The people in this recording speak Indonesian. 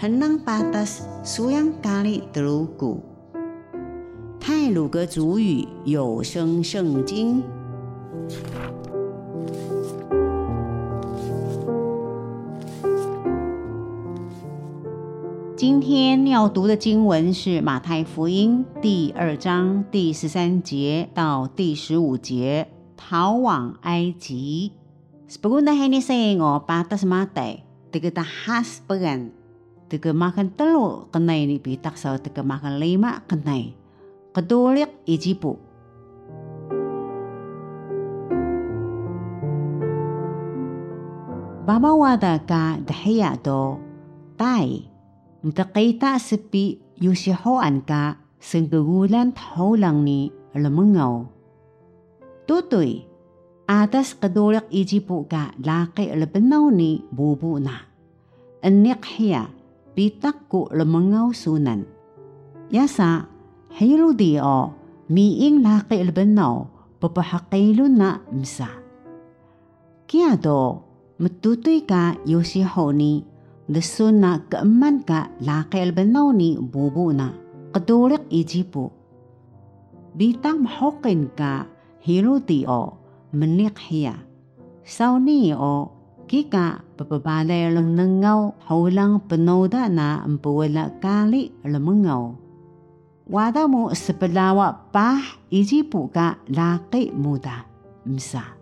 henang patas suyang kali telugu。泰鲁格族语有声圣经。今天要读的经文是马太福音第二章第十三节到第十五节，逃往埃及。Sebelumnya ini saya ngo patas mate, tiga tahas pegan, tiga makan telur kenai ni pitak sau tiga makan lima kenai, kedulik ijipu. Baba wada ka dahya do, tai. Ntakita sepi yusihoan ka senggugulan taulang ni lemengaw. Tutoy, atas kadulak ijipu ka laki lebenaw ni bubu na. Anik hiya, bitak ku lemengau sunan. Yasa, hayro di o, miing laki ilbenaw, papahakilo na msa. Kaya do, matutoy ka yosiho ni, nasun na kaaman ka laki ilbenaw ni bubu na, kadulik ijipo. Bitak ka, hayro di o, manik hiya. O, kika papabalay lang nangaw haulang penoda na ampuwala kali lamangaw. Wada mo sa palawa pa ijipu ka laki muda. Msa.